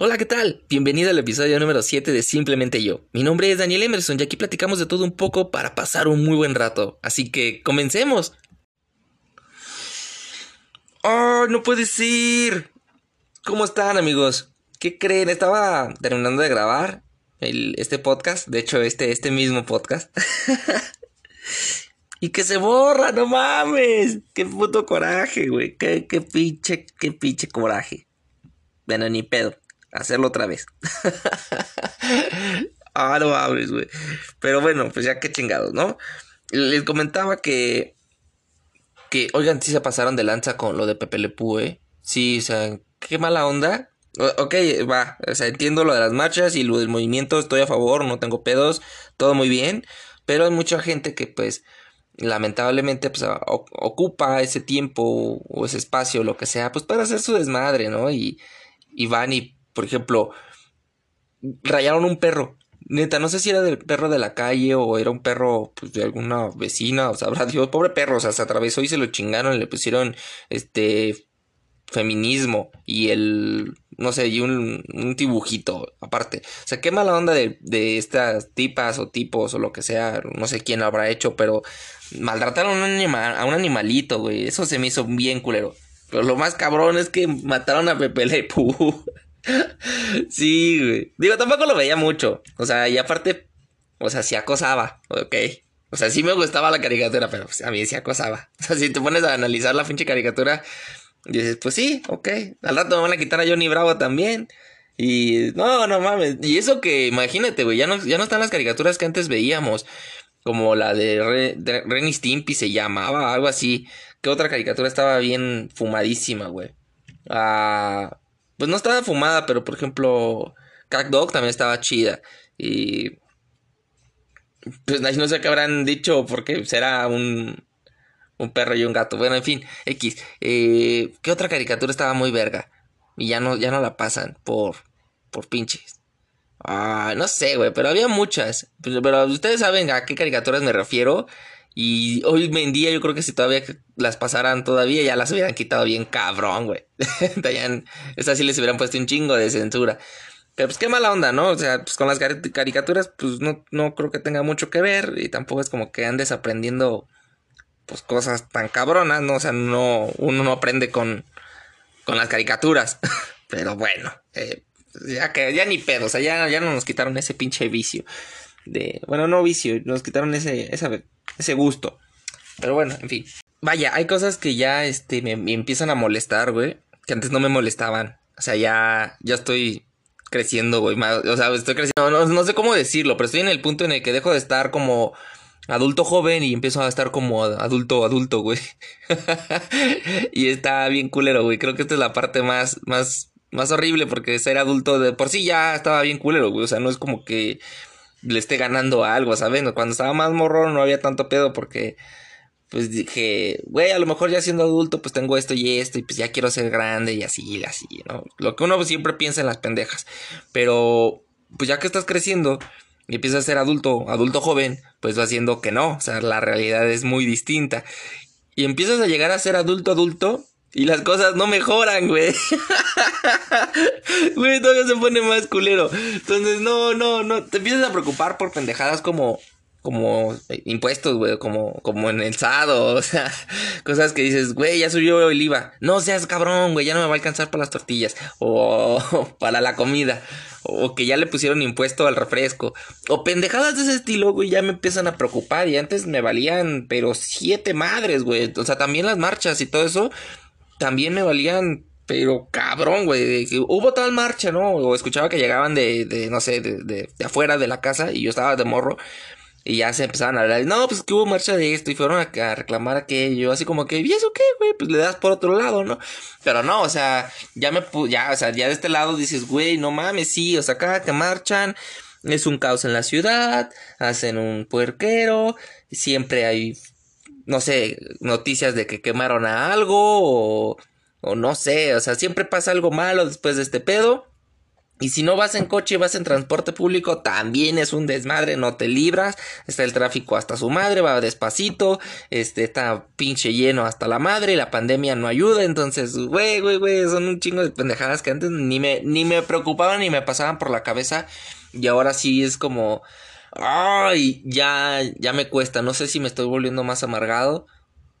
Hola, ¿qué tal? Bienvenido al episodio número 7 de Simplemente Yo. Mi nombre es Daniel Emerson y aquí platicamos de todo un poco para pasar un muy buen rato. Así que comencemos. ¡Oh, no puede ser! ¿Cómo están amigos? ¿Qué creen? Estaba terminando de grabar este podcast, de hecho este, este mismo podcast. y que se borra, no mames. Qué puto coraje, güey. Qué, qué pinche, qué pinche coraje. Bueno, ni pedo hacerlo otra vez. ah, no mames, güey. Pero bueno, pues ya qué chingados, ¿no? Les comentaba que. Que, oigan, si se pasaron de lanza con lo de Pepe Le ¿eh? Sí, o sea, qué mala onda. ok, va, o sea, entiendo lo de las marchas y lo del movimiento, estoy a favor, no tengo pedos, todo muy bien. Pero hay mucha gente que, pues, lamentablemente, pues, ocupa ese tiempo o ese espacio, lo que sea, pues, para hacer su desmadre, ¿no? Y, y van y por ejemplo, rayaron un perro. Neta, no sé si era del perro de la calle o era un perro pues, de alguna vecina, o sabrá Dios, pobre perro, o sea, se atravesó y se lo chingaron, le pusieron este feminismo y el, no sé, y un, un dibujito aparte. O sea, qué mala onda de, de, estas tipas o tipos o lo que sea, no sé quién lo habrá hecho, pero maltrataron a un, animalito, güey, eso se me hizo bien culero. Pero lo más cabrón es que mataron a Pepe Le sí, güey. Digo, tampoco lo veía mucho. O sea, y aparte, o sea, sí acosaba, ok. O sea, sí me gustaba la caricatura, pero pues, a mí sí acosaba. O sea, si te pones a analizar la pinche caricatura, dices, pues sí, ok. Al rato me van a quitar a Johnny Bravo también. Y no, no mames. Y eso que, imagínate, güey, ya no, ya no están las caricaturas que antes veíamos. Como la de, Re, Stimpy se llamaba, algo así. ¿Qué otra caricatura estaba bien fumadísima, güey? Ah pues no estaba fumada, pero por ejemplo, Cat Dog también estaba chida. Y pues no sé qué habrán dicho porque será un, un perro y un gato. Bueno, en fin, X. Eh, ¿Qué otra caricatura estaba muy verga? Y ya no, ya no la pasan por, por pinches. Ah, no sé, güey, pero había muchas. Pero, pero, ustedes saben a qué caricaturas me refiero. Y hoy en día yo creo que si todavía las pasaran todavía ya las hubieran quitado bien cabrón, güey. Esas sí les hubieran puesto un chingo de censura. Pero pues qué mala onda, ¿no? O sea, pues con las caricaturas pues no, no creo que tenga mucho que ver y tampoco es como que andes aprendiendo pues cosas tan cabronas, ¿no? O sea, no, uno no aprende con, con las caricaturas. Pero bueno, eh, ya que ya ni pedo, o sea, ya, ya no nos quitaron ese pinche vicio. De, bueno, no vicio, nos quitaron ese, ese gusto. Pero bueno, en fin. Vaya, hay cosas que ya este, me, empiezan a molestar, güey. Que antes no me molestaban. O sea, ya, ya estoy creciendo, güey. O sea, estoy creciendo. No, no, sé cómo decirlo, pero estoy en el punto en el que dejo de estar como adulto joven y empiezo a estar como adulto, adulto, güey. y está bien culero, güey. Creo que esta es la parte más, más, más horrible porque ser adulto de por sí ya estaba bien culero, güey. O sea, no es como que le esté ganando algo, ¿sabes? Cuando estaba más morro no había tanto pedo porque pues dije, güey, a lo mejor ya siendo adulto pues tengo esto y esto y pues ya quiero ser grande y así y así, ¿no? Lo que uno siempre piensa en las pendejas. Pero pues ya que estás creciendo y empiezas a ser adulto, adulto joven, pues va haciendo que no, o sea, la realidad es muy distinta. Y empiezas a llegar a ser adulto adulto y las cosas no mejoran, güey. güey, todavía se pone más culero. Entonces, no, no, no. Te empiezas a preocupar por pendejadas como como impuestos, güey, como, como en el SAD, o sea, cosas que dices, güey, ya subió el IVA. No seas cabrón, güey, ya no me va a alcanzar para las tortillas, o para la comida, o que ya le pusieron impuesto al refresco, o pendejadas de ese estilo, güey, ya me empiezan a preocupar. Y antes me valían, pero siete madres, güey. O sea, también las marchas y todo eso, también me valían, pero cabrón, güey. Hubo tal marcha, ¿no? O escuchaba que llegaban de, de no sé, de, de, de, afuera de la casa y yo estaba de morro. Y ya se empezaban a hablar, no, pues que hubo marcha de esto y fueron a, reclamar aquello, así como que, ¿y eso qué, güey? Pues le das por otro lado, ¿no? Pero no, o sea, ya me, ya, o sea, ya de este lado dices, güey, no mames, sí, o sea, cada que marchan es un caos en la ciudad, hacen un puerquero, siempre hay no sé, noticias de que quemaron a algo o, o no sé, o sea, siempre pasa algo malo después de este pedo. Y si no vas en coche y vas en transporte público, también es un desmadre, no te libras. Está el tráfico hasta su madre, va despacito. Este está pinche lleno hasta la madre. La pandemia no ayuda. Entonces, güey, güey, güey, son un chingo de pendejadas que antes ni me, ni me preocupaban ni me pasaban por la cabeza. Y ahora sí es como. Ay, ya, ya me cuesta. No sé si me estoy volviendo más amargado.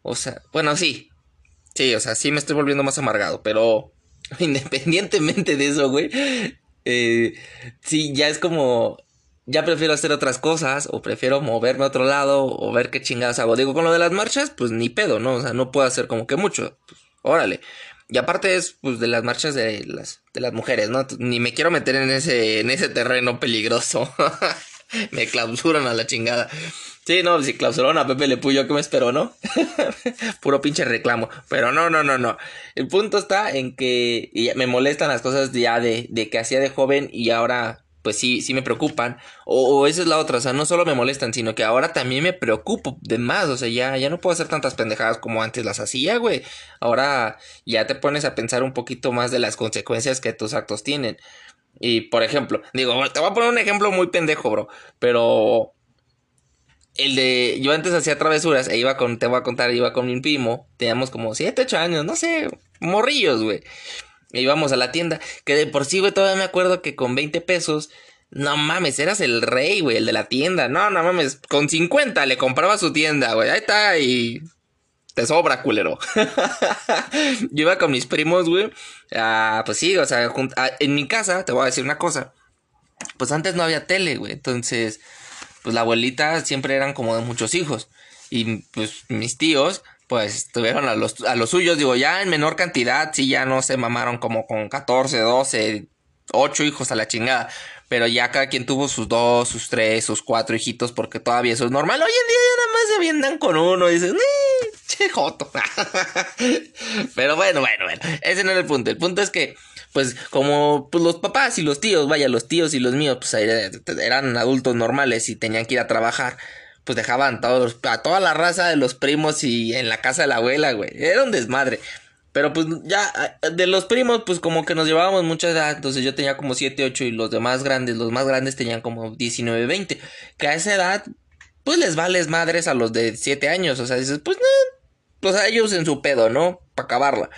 O sea, bueno, sí. Sí, o sea, sí me estoy volviendo más amargado. Pero independientemente de eso, güey eh, sí, ya es como, ya prefiero hacer otras cosas o prefiero moverme a otro lado o ver qué chingadas hago. Digo, con lo de las marchas, pues ni pedo, ¿no? O sea, no puedo hacer como que mucho. Pues, órale. Y aparte es pues de las marchas de las de las mujeres, ¿no? Ni me quiero meter en ese en ese terreno peligroso. me clausuran a la chingada. Sí, no, si clausuraron a Pepe Le Puyo, ¿qué me espero, no? Puro pinche reclamo. Pero no, no, no, no. El punto está en que me molestan las cosas ya de, que hacía de joven y ahora, pues sí, sí me preocupan. O, esa es la otra, o sea, no solo me molestan, sino que ahora también me preocupo de más. O sea, ya, ya no puedo hacer tantas pendejadas como antes las hacía, güey. Ahora ya te pones a pensar un poquito más de las consecuencias que tus actos tienen. Y por ejemplo, digo, te voy a poner un ejemplo muy pendejo, bro. Pero el de. Yo antes hacía travesuras e iba con. Te voy a contar, iba con mi primo. Teníamos como 7, 8 años, no sé, morrillos, güey. E íbamos a la tienda. Que de por sí, güey, todavía me acuerdo que con 20 pesos. No mames, eras el rey, güey, el de la tienda. No, no mames, con 50 le compraba su tienda, güey. Ahí está, y. Te sobra, culero. yo iba con mis primos, güey. Ah, pues sí, o sea, en mi casa, te voy a decir una cosa. Pues antes no había tele, güey. Entonces pues la abuelita siempre eran como de muchos hijos. Y pues mis tíos, pues tuvieron a los, a los suyos, digo, ya en menor cantidad, sí, ya no se mamaron como con 14, 12, 8 hijos a la chingada. Pero ya cada quien tuvo sus dos, sus tres, sus cuatro hijitos, porque todavía eso es normal. Hoy en día ya nada más se viendan con uno y dicen, che joto. Pero bueno, bueno, bueno, ese no era el punto. El punto es que pues como pues, los papás y los tíos, vaya, los tíos y los míos, pues eran adultos normales y tenían que ir a trabajar, pues dejaban todos, a toda la raza de los primos y en la casa de la abuela, güey. Era un desmadre. Pero pues ya, de los primos, pues como que nos llevábamos mucha edad. Entonces yo tenía como 7, 8 y los demás grandes, los más grandes tenían como 19, 20. Que a esa edad, pues les vales madres a los de 7 años. O sea, dices, pues no, pues a ellos en su pedo, ¿no? Para acabarla.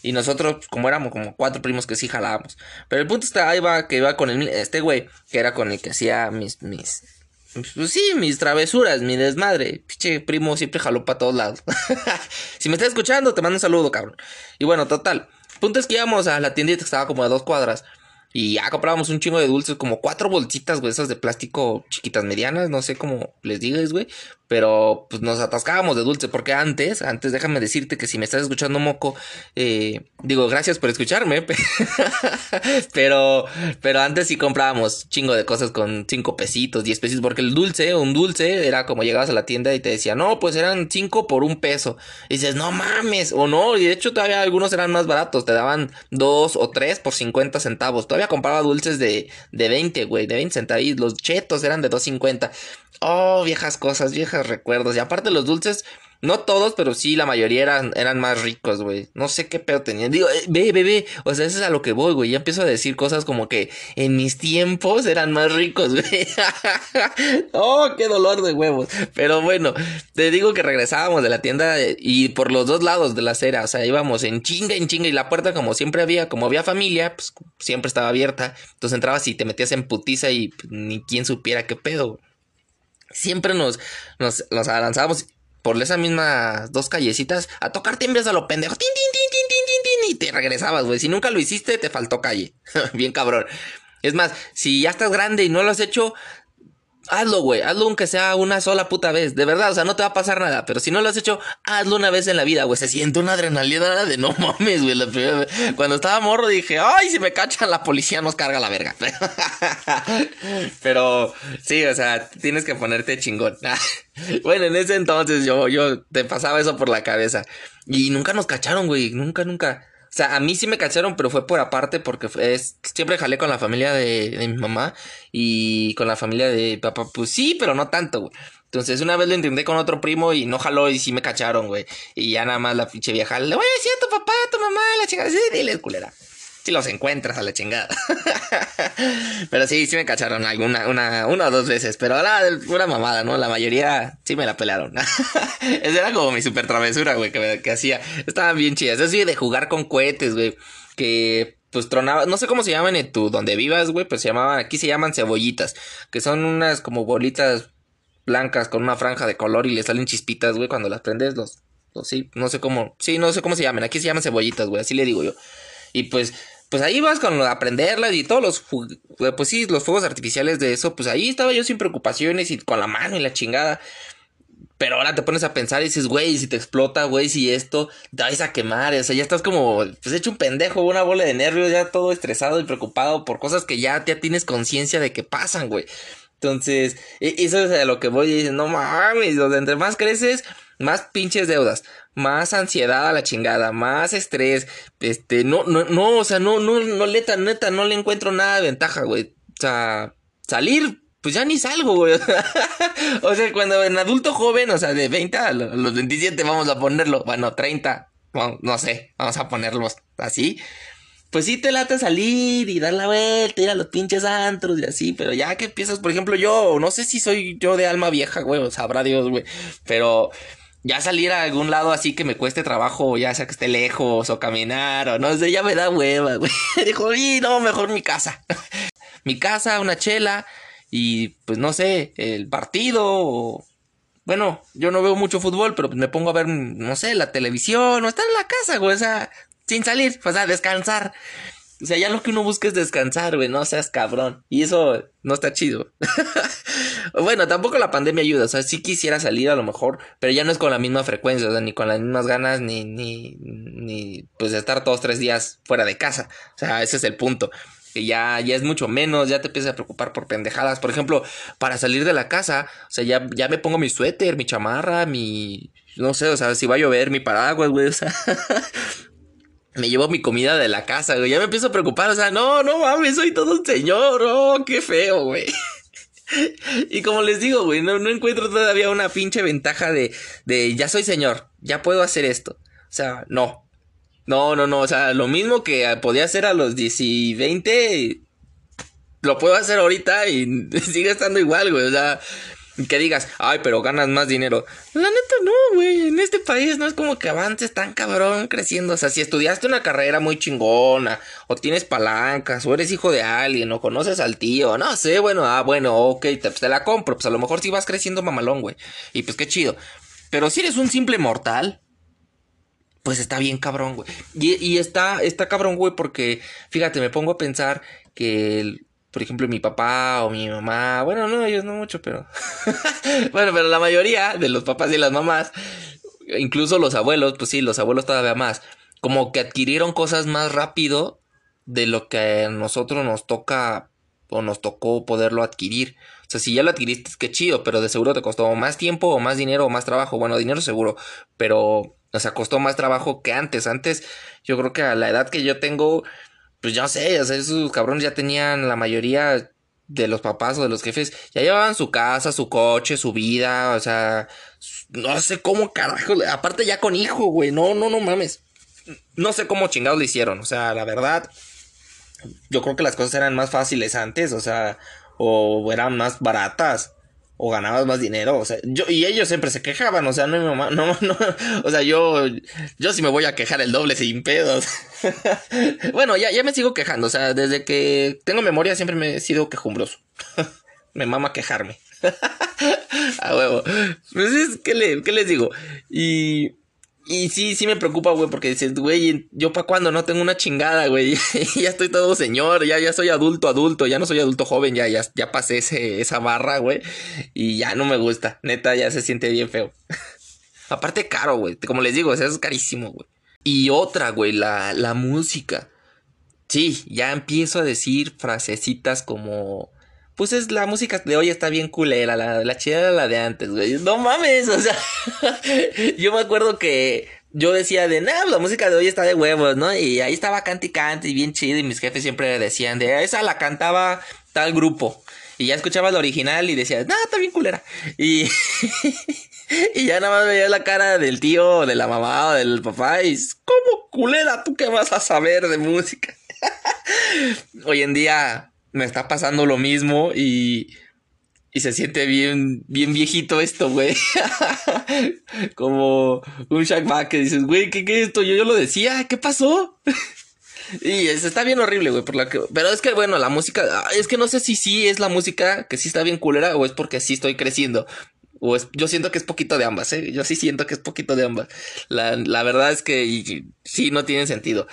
Y nosotros, pues, como éramos como cuatro primos que sí jalábamos. Pero el punto está, ahí va, que iba con el, este güey, que era con el que hacía mis, mis, pues sí, mis travesuras, mi desmadre. Pinche primo siempre jaló para todos lados. si me estás escuchando, te mando un saludo, cabrón. Y bueno, total. Punto es que íbamos a la tiendita que estaba como a dos cuadras. Y ya comprábamos un chingo de dulces, como cuatro bolsitas, güey, esas de plástico chiquitas medianas, no sé cómo les digas, güey. Pero pues nos atascábamos de dulce, porque antes, antes déjame decirte que si me estás escuchando moco, eh, digo, gracias por escucharme, pero, pero antes sí comprábamos chingo de cosas con cinco pesitos, diez pesitos, porque el dulce, un dulce, era como llegabas a la tienda y te decía, no, pues eran cinco por un peso. Y dices, no mames, o no, y de hecho todavía algunos eran más baratos, te daban dos o tres por cincuenta centavos. Todavía compraba dulces de, de 20, güey, de 20 centavos. Los chetos eran de 2.50. Oh, viejas cosas, recuerdos. Y aparte los dulces, no todos, pero sí la mayoría eran, eran más ricos, güey. No sé qué pedo tenían. Digo, eh, ve, ve, ve. O sea, eso es a lo que voy, güey. Ya empiezo a decir cosas como que en mis tiempos eran más ricos, güey. oh, qué dolor de huevos. Pero bueno, te digo que regresábamos de la tienda eh, y por los dos lados de la acera. O sea, íbamos en chinga, en chinga. Y la puerta, como siempre había, como había familia, pues siempre estaba abierta. Entonces entrabas y te metías en putiza y pues, ni quien supiera qué pedo siempre nos, nos, nos avanzábamos por esas mismas dos callecitas a tocar timbres a lo pendejo. Tin, tin, tin, tin, tin, tin, y te regresabas, güey. Si nunca lo hiciste, te faltó calle. Bien cabrón. Es más, si ya estás grande y no lo has hecho, hazlo, güey. Hazlo aunque sea una sola puta vez. De verdad, o sea, no te va a pasar nada. Pero si no lo has hecho, hazlo una vez en la vida, güey. Se siente una adrenalina de no mames, güey. Cuando estaba morro dije, ay, si me cachan, la policía nos carga la verga. Pero sí, o sea, tienes que ponerte chingón. bueno, en ese entonces yo, yo te pasaba eso por la cabeza. Y nunca nos cacharon, güey. Nunca, nunca. O sea, a mí sí me cacharon, pero fue por aparte porque es, siempre jalé con la familia de, mi mamá y con la familia de papá. Pues sí, pero no tanto, güey. Entonces una vez lo intenté con otro primo y no jaló y sí me cacharon, güey. Y ya nada más la pinche vieja, le a decir a tu papá, a tu mamá, la chica, sí, dile, culera. Sí los encuentras a la chingada. pero sí, sí me cacharon alguna, una, una o dos veces. Pero la pura mamada, ¿no? La mayoría sí me la pelaron. Esa era como mi super travesura, güey, que, que hacía. Estaban bien chidas. Sí, de jugar con cohetes, güey. Que pues tronaba, no sé cómo se llaman en tu donde vivas, güey, pues se llamaban, aquí se llaman cebollitas, que son unas como bolitas blancas con una franja de color y le salen chispitas, güey, cuando las prendes, los, los sí, no sé cómo, sí, no sé cómo se llaman, aquí se llaman cebollitas, güey, así le digo yo. Y pues pues ahí vas con aprenderlas y todos los, pues sí, los fuegos artificiales de eso, pues ahí estaba yo sin preocupaciones y con la mano y la chingada. Pero ahora te pones a pensar y dices, güey, si te explota, güey, si esto, te vas a quemar, o sea, ya estás como, pues hecho un pendejo, una bola de nervios, ya todo estresado y preocupado por cosas que ya, ya tienes conciencia de que pasan, güey. Entonces, e, eso es a lo que voy y dices, no mames, o entre más creces, más pinches deudas, más ansiedad a la chingada, más estrés, este, no, no, no, o sea, no, no, no, neta, neta, no le encuentro nada de ventaja, güey. O sea, salir, pues ya ni salgo, güey. o sea, cuando en adulto joven, o sea, de 20 a los 27 vamos a ponerlo, bueno, 30, no sé, vamos a ponerlos así pues sí te late salir y dar la vuelta, ir a los pinches antros y así, pero ya que empiezas, por ejemplo, yo, no sé si soy yo de alma vieja, güey, sabrá Dios, güey, pero ya salir a algún lado así que me cueste trabajo, ya sea que esté lejos o caminar o no sé, ya me da hueva, güey. Dijo, y no, mejor mi casa. mi casa, una chela y pues no sé, el partido o... Bueno, yo no veo mucho fútbol, pero me pongo a ver, no sé, la televisión o estar en la casa, güey. O sea, sin salir, pues a descansar. O sea, ya lo que uno busca es descansar, güey, no seas cabrón. Y eso no está chido. bueno, tampoco la pandemia ayuda, o sea, sí quisiera salir a lo mejor, pero ya no es con la misma frecuencia, o sea, ni con las mismas ganas, ni, ni, ni, pues estar todos tres días fuera de casa. O sea, ese es el punto. Que ya, ya es mucho menos, ya te empiezas a preocupar por pendejadas. Por ejemplo, para salir de la casa, o sea, ya, ya me pongo mi suéter, mi chamarra, mi, no sé, o sea, si va a llover, mi paraguas, güey, o sea, me llevo mi comida de la casa, güey. Ya me empiezo a preocupar, o sea, no, no mames, soy todo un señor, oh, qué feo, güey. y como les digo, güey, no, no, encuentro todavía una pinche ventaja de, de ya soy señor, ya puedo hacer esto. O sea, no. No, no, no, o sea, lo mismo que podía hacer a los 10 y 20, lo puedo hacer ahorita y sigue estando igual, güey. O sea, que digas, ay, pero ganas más dinero. La neta no, güey. En este país no es como que avances tan cabrón creciendo. O sea, si estudiaste una carrera muy chingona, o tienes palancas, o eres hijo de alguien, o conoces al tío, no sé, bueno, ah, bueno, ok, te, te la compro. Pues a lo mejor sí vas creciendo mamalón, güey. Y pues qué chido. Pero si eres un simple mortal, pues está bien cabrón, güey. Y, y está, está cabrón, güey, porque fíjate, me pongo a pensar que el, por ejemplo, mi papá o mi mamá, bueno, no, ellos no mucho, pero bueno, pero la mayoría de los papás y las mamás, incluso los abuelos, pues sí, los abuelos todavía más, como que adquirieron cosas más rápido de lo que a nosotros nos toca o nos tocó poderlo adquirir. O sea, si ya lo adquiriste, qué chido, pero de seguro te costó más tiempo o más dinero o más trabajo. Bueno, dinero seguro, pero, o sea, costó más trabajo que antes. Antes, yo creo que a la edad que yo tengo, pues ya sé, o sea, esos cabrones ya tenían la mayoría de los papás o de los jefes, ya llevaban su casa, su coche, su vida, o sea, no sé cómo carajo, aparte ya con hijo, güey, no, no, no mames. No sé cómo chingados lo hicieron, o sea, la verdad, yo creo que las cosas eran más fáciles antes, o sea, o eran más baratas o ganabas más dinero, o sea, yo y ellos siempre se quejaban, o sea, no mi mamá, no, no, o sea, yo yo sí me voy a quejar el doble sin pedos. bueno, ya ya me sigo quejando, o sea, desde que tengo memoria siempre me he sido quejumbroso. me mama quejarme. a huevo. Pues es que ¿qué les digo? Y y sí, sí me preocupa, güey, porque dices, güey, yo para cuando no tengo una chingada, güey. ya estoy todo señor, ya, ya soy adulto, adulto, ya no soy adulto joven, ya, ya, ya pasé ese, esa barra, güey. Y ya no me gusta, neta, ya se siente bien feo. Aparte caro, güey, como les digo, es carísimo, güey. Y otra, güey, la, la música. Sí, ya empiezo a decir frasecitas como pues es la música de hoy está bien culera, la, chida era la de antes, güey. No mames, o sea, yo me acuerdo que yo decía de, nah, la música de hoy está de huevos, ¿no? Y ahí estaba cante y cante y bien chido y mis jefes siempre decían de, esa la cantaba tal grupo. Y ya escuchaba la original y decía, nah, está bien culera. Y, y ya nada más veía la cara del tío, de la mamá o del papá y, ¿cómo culera? ¿Tú qué vas a saber de música? Hoy en día me está pasando lo mismo y, y se siente bien, bien viejito esto, güey. Como un Shaq que dices, güey, ¿qué, ¿qué, es esto? Yo, yo lo decía, ¿qué pasó? y es, está bien horrible, güey, por la que... Pero es que, bueno, la música, es que no sé si sí es la música que sí está bien culera o es porque sí estoy creciendo. O es, yo siento que es poquito de ambas, ¿eh? Yo sí siento que es poquito de ambas. La, la verdad es que sí, no tiene sentido.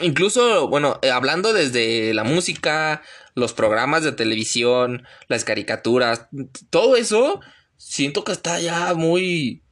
Incluso, bueno, eh, hablando desde la música, los programas de televisión, las caricaturas, todo eso, siento que está ya muy,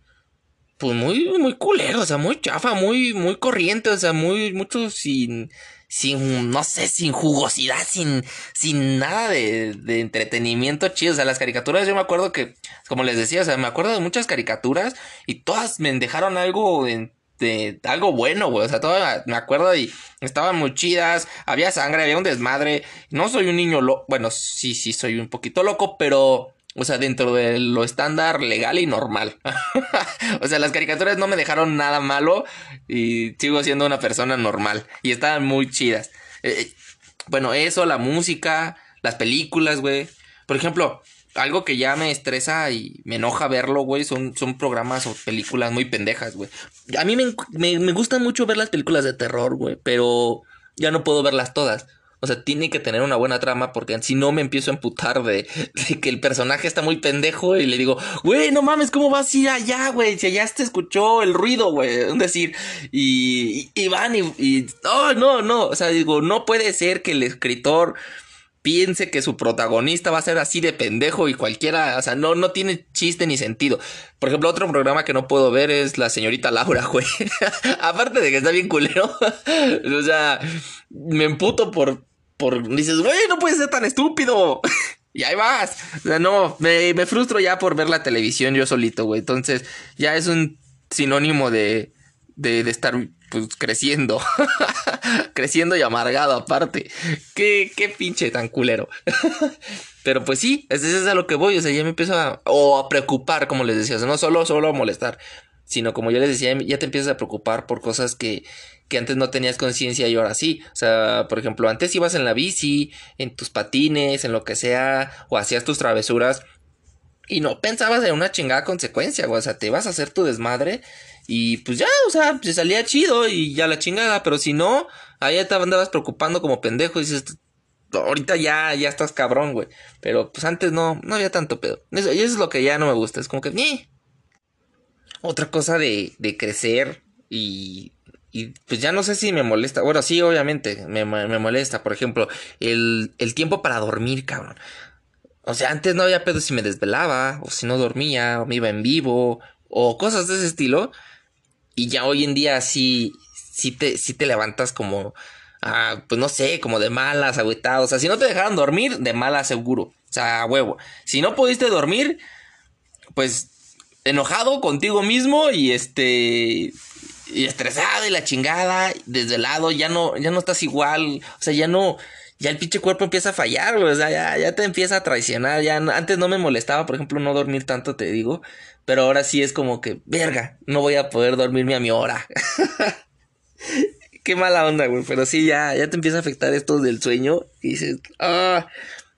pues muy, muy culero, o sea, muy chafa, muy, muy corriente, o sea, muy, mucho sin, sin, no sé, sin jugosidad, sin, sin nada de, de entretenimiento chido. O sea, las caricaturas, yo me acuerdo que, como les decía, o sea, me acuerdo de muchas caricaturas y todas me dejaron algo en de algo bueno, güey. O sea, todo me acuerdo y estaban muy chidas. Había sangre, había un desmadre. No soy un niño loco. Bueno, sí, sí, soy un poquito loco, pero. O sea, dentro de lo estándar legal y normal. o sea, las caricaturas no me dejaron nada malo y sigo siendo una persona normal. Y estaban muy chidas. Eh, eh, bueno, eso, la música, las películas, güey. Por ejemplo, algo que ya me estresa y me enoja verlo, güey, son, son programas o películas muy pendejas, güey. A mí me, me, gustan mucho ver las películas de terror, güey, pero ya no puedo verlas todas. O sea, tiene que tener una buena trama porque si no me empiezo a emputar de, que el personaje está muy pendejo y le digo, güey, no mames, ¿cómo vas a ir allá, güey? Si allá te escuchó el ruido, güey. Es decir, y, y, van y, y, oh, no, no, o sea, digo, no puede ser que el escritor piense que su protagonista va a ser así de pendejo y cualquiera, o sea, no, no tiene chiste ni sentido. Por ejemplo, otro programa que no puedo ver es La Señorita Laura, güey. Aparte de que está bien culero, o sea, me emputo por, por, dices, güey, no puedes ser tan estúpido. y ahí vas. O sea, no, me, me frustro ya por ver la televisión yo solito, güey. Entonces, ya es un sinónimo de, de, de estar pues creciendo. creciendo y amargado aparte. Qué, qué pinche tan culero. Pero pues sí, eso es a lo que voy. O sea, ya me empiezo a, o a preocupar, como les decía. O sea, no solo, solo a molestar, sino como yo les decía, ya te empiezas a preocupar por cosas que, que antes no tenías conciencia y ahora sí. O sea, por ejemplo, antes ibas en la bici, en tus patines, en lo que sea, o hacías tus travesuras. Y no pensabas en una chingada consecuencia, O sea, te ibas a hacer tu desmadre y pues ya, o sea, se salía chido y ya la chingada, pero si no, ahí te andabas preocupando como pendejo y dices, ahorita ya, ya estás cabrón, güey. Pero pues antes no, no había tanto pedo. Y eso es lo que ya no me gusta, es como que, ni. Otra cosa de, de crecer y, y pues ya no sé si me molesta. Bueno, sí, obviamente me, me molesta. Por ejemplo, el, el tiempo para dormir, cabrón. O sea, antes no había pedo si me desvelaba, o si no dormía, o me iba en vivo, o cosas de ese estilo. Y ya hoy en día sí, sí te, te levantas como, ah, pues no sé, como de malas, agüitado. O sea, si no te dejaron dormir, de malas seguro. O sea, huevo. Si no pudiste dormir, pues enojado contigo mismo y este y estresado y la chingada, desde el lado ya no ya no estás igual, o sea, ya no ya el pinche cuerpo empieza a fallar, o sea, ya, ya te empieza a traicionar, ya antes no me molestaba, por ejemplo, no dormir tanto, te digo, pero ahora sí es como que, verga, no voy a poder dormirme a mi hora. Qué mala onda, güey. Pero sí, ya, ya te empieza a afectar esto del sueño. Y dices, ah.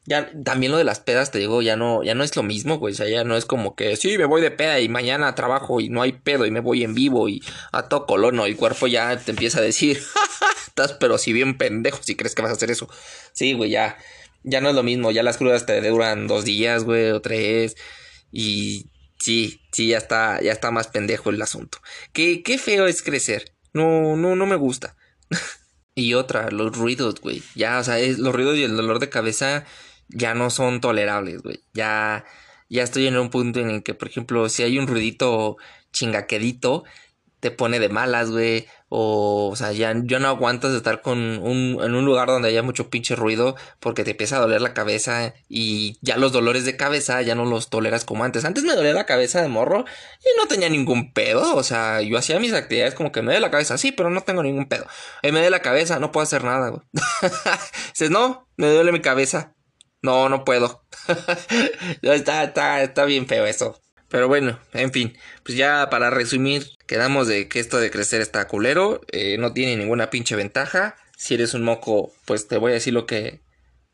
Ya, también lo de las pedas, te digo, ya no, ya no es lo mismo, güey. O sea, ya no es como que, sí, me voy de peda y mañana trabajo y no hay pedo y me voy en vivo y a todo colono. Y el cuerpo ya te empieza a decir, estás pero si bien pendejo si crees que vas a hacer eso. Sí, güey, ya, ya no es lo mismo. Ya las crudas te duran dos días, güey, o tres. Y Sí, sí, ya está, ya está más pendejo el asunto. Qué, qué feo es crecer. No, no, no me gusta. y otra, los ruidos, güey. Ya, o sea, los ruidos y el dolor de cabeza ya no son tolerables, güey. Ya, ya estoy en un punto en el que, por ejemplo, si hay un ruidito chingaquedito, te pone de malas, güey. O, o sea, ya, no aguantas estar con un, en un lugar donde haya mucho pinche ruido porque te empieza a doler la cabeza y ya los dolores de cabeza ya no los toleras como antes. Antes me dolía la cabeza de morro y no tenía ningún pedo. O sea, yo hacía mis actividades como que me duele la cabeza, sí, pero no tengo ningún pedo. me duele la cabeza, no puedo hacer nada. Dices, no, me duele mi cabeza. No, no puedo. está, está, está bien feo eso. Pero bueno, en fin, pues ya para resumir, quedamos de que esto de crecer está culero, eh, no tiene ninguna pinche ventaja. si eres un moco, pues te voy a decir lo que,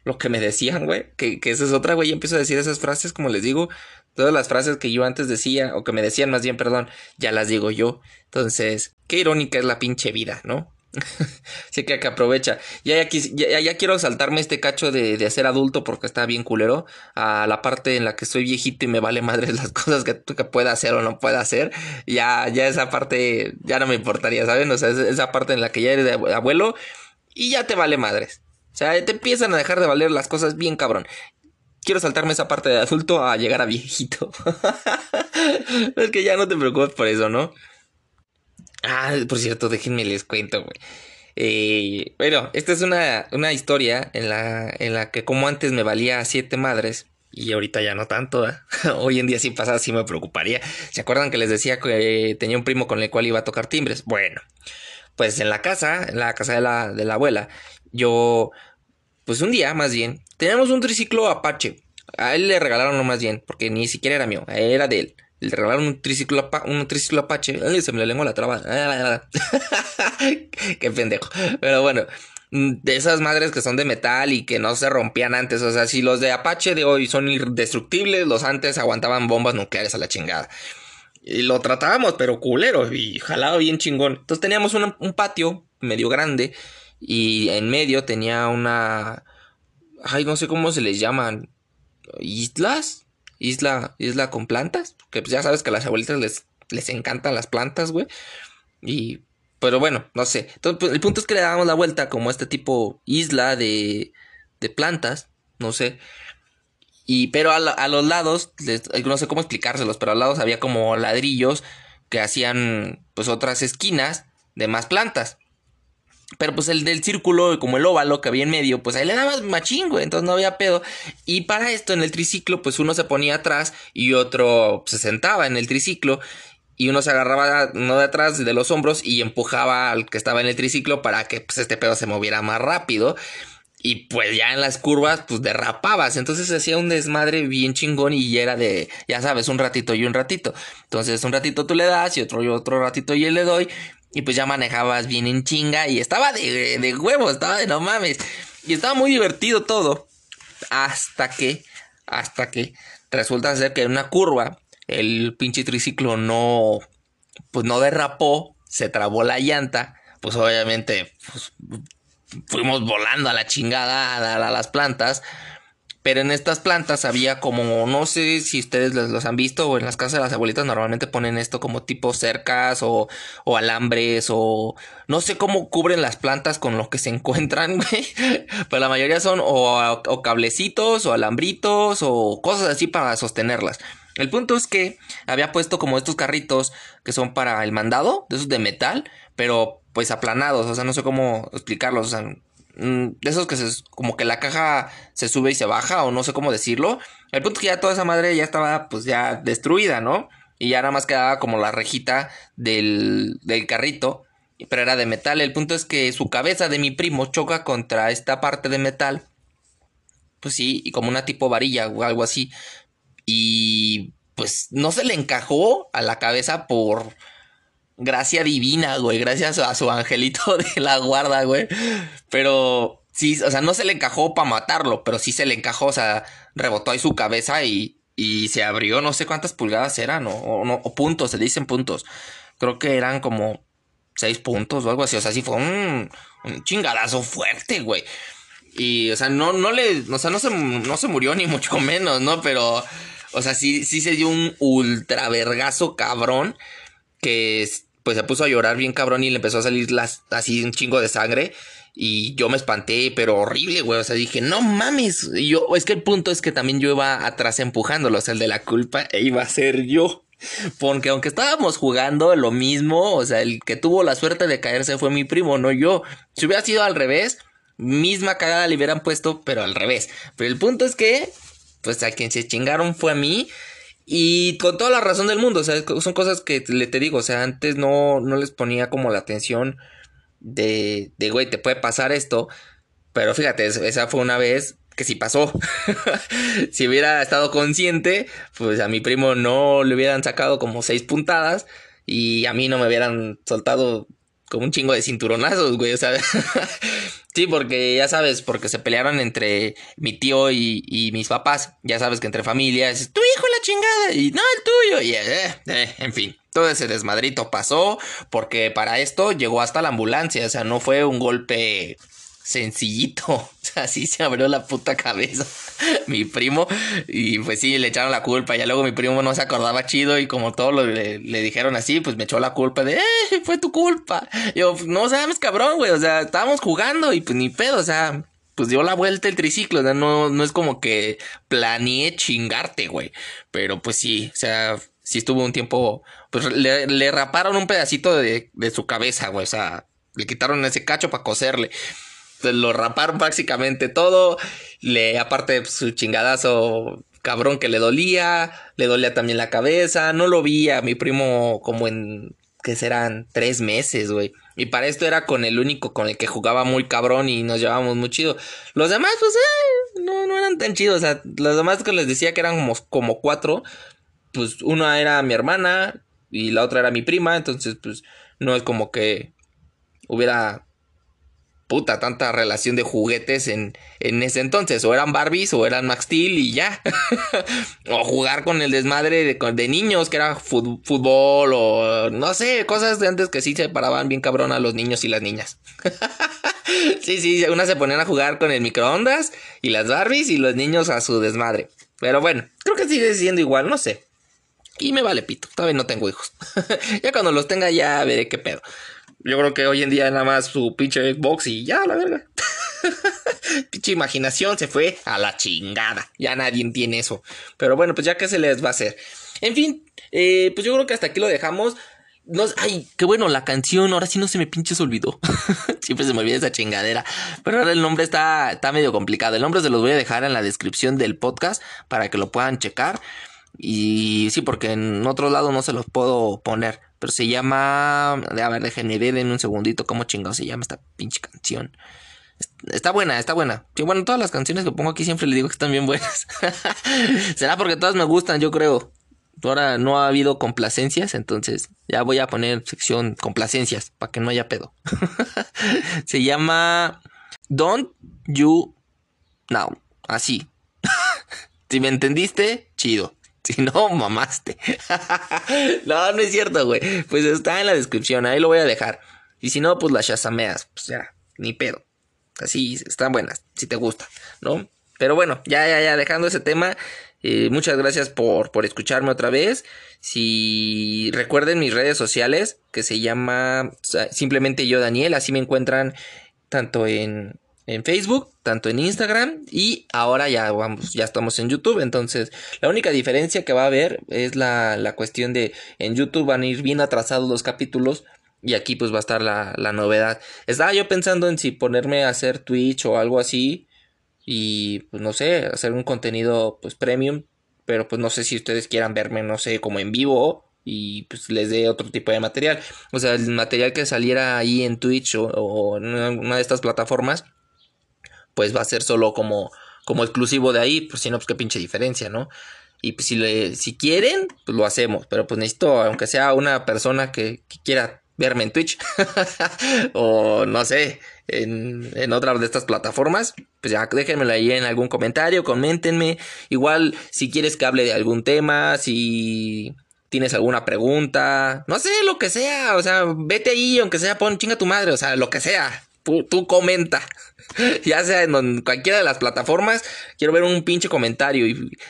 lo que me decían, güey. Que, que esa es otra, güey. Y empiezo a decir esas frases, como les digo. Todas las frases que yo antes decía, o que me decían más bien, perdón, ya las digo yo. Entonces, qué irónica es la pinche vida, ¿no? Así que, que aprovecha. Ya, ya, quiero saltarme este cacho de, de ser adulto porque está bien culero. A la parte en la que soy viejito y me vale madre las cosas que, que pueda hacer o no pueda hacer. Ya, ya esa parte ya no me importaría, ¿saben? O sea, esa parte en la que ya eres abuelo y ya te vale madres. O sea, te empiezan a dejar de valer las cosas bien cabrón. Quiero saltarme esa parte de adulto a llegar a viejito. es que ya no te preocupes por eso, ¿no? Ah, por cierto, déjenme les cuento, güey. Eh, bueno, esta es una, una historia en la, en la que como antes me valía siete madres y ahorita ya no tanto. ¿eh? Hoy en día si pasa, sí me preocuparía. ¿Se acuerdan que les decía que tenía un primo con el cual iba a tocar timbres? Bueno, pues en la casa, en la casa de la, de la abuela, yo, pues un día más bien, teníamos un triciclo Apache. A él le regalaron más bien, porque ni siquiera era mío, era de él. Le regalaron un triciclo, un triciclo Apache. Ay, se me le lengua la traba. Qué pendejo. Pero bueno, de esas madres que son de metal y que no se rompían antes. O sea, si los de Apache de hoy son indestructibles, los antes aguantaban bombas nucleares a la chingada. Y lo tratábamos, pero culero, y jalado bien chingón. Entonces teníamos un patio medio grande y en medio tenía una... Ay, no sé cómo se les llaman. ¿Islas? Isla, isla con plantas, que pues ya sabes que a las abuelitas les, les encantan las plantas, güey. Y, pero bueno, no sé. Entonces, pues, el punto es que le dábamos la vuelta como este tipo isla de, de plantas, no sé. Y, pero a, a los lados, no sé cómo explicárselos, pero a los lados había como ladrillos que hacían pues otras esquinas de más plantas. Pero pues el del círculo, como el óvalo que había en medio, pues ahí le daba machín, güey. Entonces no había pedo. Y para esto, en el triciclo, pues uno se ponía atrás y otro se sentaba en el triciclo. Y uno se agarraba uno de atrás de los hombros y empujaba al que estaba en el triciclo para que pues, este pedo se moviera más rápido. Y pues ya en las curvas, pues derrapabas. Entonces se hacía un desmadre bien chingón y era de, ya sabes, un ratito y un ratito. Entonces un ratito tú le das y otro y otro ratito yo le doy. Y pues ya manejabas bien en chinga y estaba de, de huevo, estaba de no mames. Y estaba muy divertido todo. Hasta que, hasta que resulta ser que en una curva el pinche triciclo no, pues no derrapó, se trabó la llanta. Pues obviamente pues, fuimos volando a la chingada a, a las plantas. Pero en estas plantas había como, no sé si ustedes los, han visto o en las casas de las abuelitas normalmente ponen esto como tipo cercas o, o alambres o no sé cómo cubren las plantas con lo que se encuentran, güey. Pero la mayoría son o, o cablecitos o alambritos o cosas así para sostenerlas. El punto es que había puesto como estos carritos que son para el mandado, de esos de metal, pero pues aplanados, o sea, no sé cómo explicarlos, o sea, de esos que se, como que la caja se sube y se baja, o no sé cómo decirlo. El punto es que ya toda esa madre ya estaba pues ya destruida, ¿no? Y ya nada más quedaba como la rejita del, del carrito, pero era de metal. El punto es que su cabeza de mi primo choca contra esta parte de metal. Pues sí, y como una tipo varilla o algo así. Y pues no se le encajó a la cabeza por gracia divina, güey, gracias a su angelito de la guarda, güey. Pero sí, o sea, no se le encajó para matarlo, pero sí se le encajó, o sea, rebotó ahí su cabeza y, y se abrió, no sé cuántas pulgadas eran, o, o, puntos, se dicen puntos. Creo que eran como seis puntos o algo así, o sea, sí fue un, un chingadazo fuerte, güey. Y, o sea, no, no le, o sea, no se, no se murió ni mucho menos, ¿no? Pero, o sea, sí, sí se dio un ultra vergazo cabrón que pues se puso a llorar bien cabrón y le empezó a salir las, así un chingo de sangre. Y yo me espanté, pero horrible, güey. O sea, dije, no mames. Y yo, es que el punto es que también yo iba atrás empujándolo. O sea, el de la culpa e iba a ser yo. Porque aunque estábamos jugando lo mismo, o sea, el que tuvo la suerte de caerse fue mi primo, no yo. Si hubiera sido al revés, misma cagada le hubieran puesto, pero al revés. Pero el punto es que, pues a quien se chingaron fue a mí. Y con toda la razón del mundo, o sea, son cosas que le te digo, o sea, antes no, no les ponía como la atención de, de, güey, te puede pasar esto, pero fíjate, esa fue una vez que sí pasó. si hubiera estado consciente, pues a mi primo no le hubieran sacado como seis puntadas y a mí no me hubieran soltado como un chingo de cinturonazos, güey. O sea, sí, porque ya sabes, porque se pelearon entre mi tío y, mis papás. Ya sabes que entre familias, tu hijo la chingada y no el tuyo. Y eh, eh, en fin, todo ese desmadrito pasó porque para esto llegó hasta la ambulancia. O sea, no fue un golpe sencillito. Así se abrió la puta cabeza mi primo. Y pues sí, le echaron la culpa. Ya luego mi primo no se acordaba chido. Y como todos le, le, dijeron así, pues me echó la culpa de, eh, fue tu culpa. yo, no sabes, cabrón, güey. O sea, estábamos jugando y pues ni pedo. O sea, pues dio la vuelta el triciclo. O sea, no, no es como que planeé chingarte, güey. Pero pues sí, o sea, sí estuvo un tiempo. Pues le, le raparon un pedacito de, de su cabeza, güey. O sea, le quitaron ese cacho para coserle lo raparon básicamente todo. Le, aparte, su chingadazo cabrón que le dolía. Le dolía también la cabeza. No lo vi a mi primo como en. que serán tres meses, güey. Y para esto era con el único con el que jugaba muy cabrón y nos llevábamos muy chido. Los demás, pues, eh, no, no eran tan chidos. O sea, los demás que les decía que eran como, como cuatro. Pues una era mi hermana y la otra era mi prima. Entonces, pues, no es como que hubiera puta, tanta relación de juguetes en, en ese entonces. O eran Barbies o eran Max Steel y ya. o jugar con el desmadre de, de, niños, que era fútbol o no sé, cosas de antes que sí separaban bien cabrón a los niños y las niñas. sí, sí, unas se ponían a jugar con el microondas y las Barbies y los niños a su desmadre. Pero bueno, creo que sigue siendo igual, no sé. Y me vale pito, todavía no tengo hijos. ya cuando los tenga ya veré qué pedo. Yo creo que hoy en día nada más su pinche Xbox y ya, la verga. pinche imaginación se fue a la chingada. Ya nadie entiende eso. Pero bueno, pues ya que se les va a hacer. En fin, eh, pues yo creo que hasta aquí lo dejamos. ay, qué bueno, la canción, ahora sí no se me pinches olvidó. Siempre se me olvida esa chingadera. Pero ahora el nombre está, está medio complicado. El nombre se los voy a dejar en la descripción del podcast para que lo puedan checar. Y sí, porque en otro lado no se los puedo poner. Se llama. A ver, ver en un segundito cómo chingado se llama esta pinche canción. Está buena, está buena. Sí, bueno, todas las canciones que pongo aquí siempre le digo que están bien buenas. Será porque todas me gustan, yo creo. Ahora no ha habido complacencias, entonces ya voy a poner sección complacencias para que no haya pedo. se llama Don't You Now. Así. si me entendiste, chido. Si no, mamaste. no, no es cierto, güey. Pues está en la descripción, ahí lo voy a dejar. Y si no, pues las chasameas. Pues ya, ni pedo. Así están buenas, si te gusta, ¿no? Pero bueno, ya, ya, ya, dejando ese tema. Eh, muchas gracias por, por escucharme otra vez. Si recuerden mis redes sociales, que se llama simplemente yo Daniel, así me encuentran tanto en, en Facebook, tanto en Instagram y ahora ya vamos, ya estamos en YouTube. Entonces, la única diferencia que va a haber es la, la cuestión de en YouTube van a ir bien atrasados los capítulos y aquí pues va a estar la, la novedad. Estaba yo pensando en si ponerme a hacer Twitch o algo así y pues no sé, hacer un contenido pues premium, pero pues no sé si ustedes quieran verme, no sé, como en vivo y pues les dé otro tipo de material. O sea, el material que saliera ahí en Twitch o, o en una de estas plataformas pues va a ser solo como, como exclusivo de ahí, pues si no, pues qué pinche diferencia, ¿no? Y pues si, le, si quieren, pues lo hacemos, pero pues necesito, aunque sea una persona que, quiera verme en Twitch o no sé, en, en otra de estas plataformas, pues ya déjenmelo ahí en algún comentario, coméntenme. Igual si quieres que hable de algún tema, si tienes alguna pregunta, no sé, lo que sea, o sea, vete ahí, aunque sea pon chinga tu madre, o sea, lo que sea, tú, comenta. ya sea en cualquiera de las plataformas, quiero ver un pinche comentario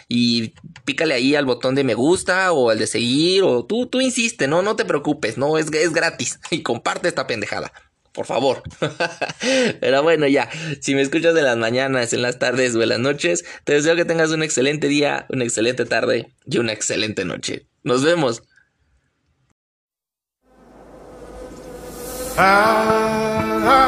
y, pícale ahí al botón de me gusta o al de seguir o tú, tú insiste, no, no te preocupes, no, es, es gratis y comparte esta pendejada. Por favor. Pero bueno, ya. Si me escuchas en las mañanas, en las tardes o en las noches, te deseo que tengas un excelente día, una excelente tarde y una excelente noche. Nos vemos. I'm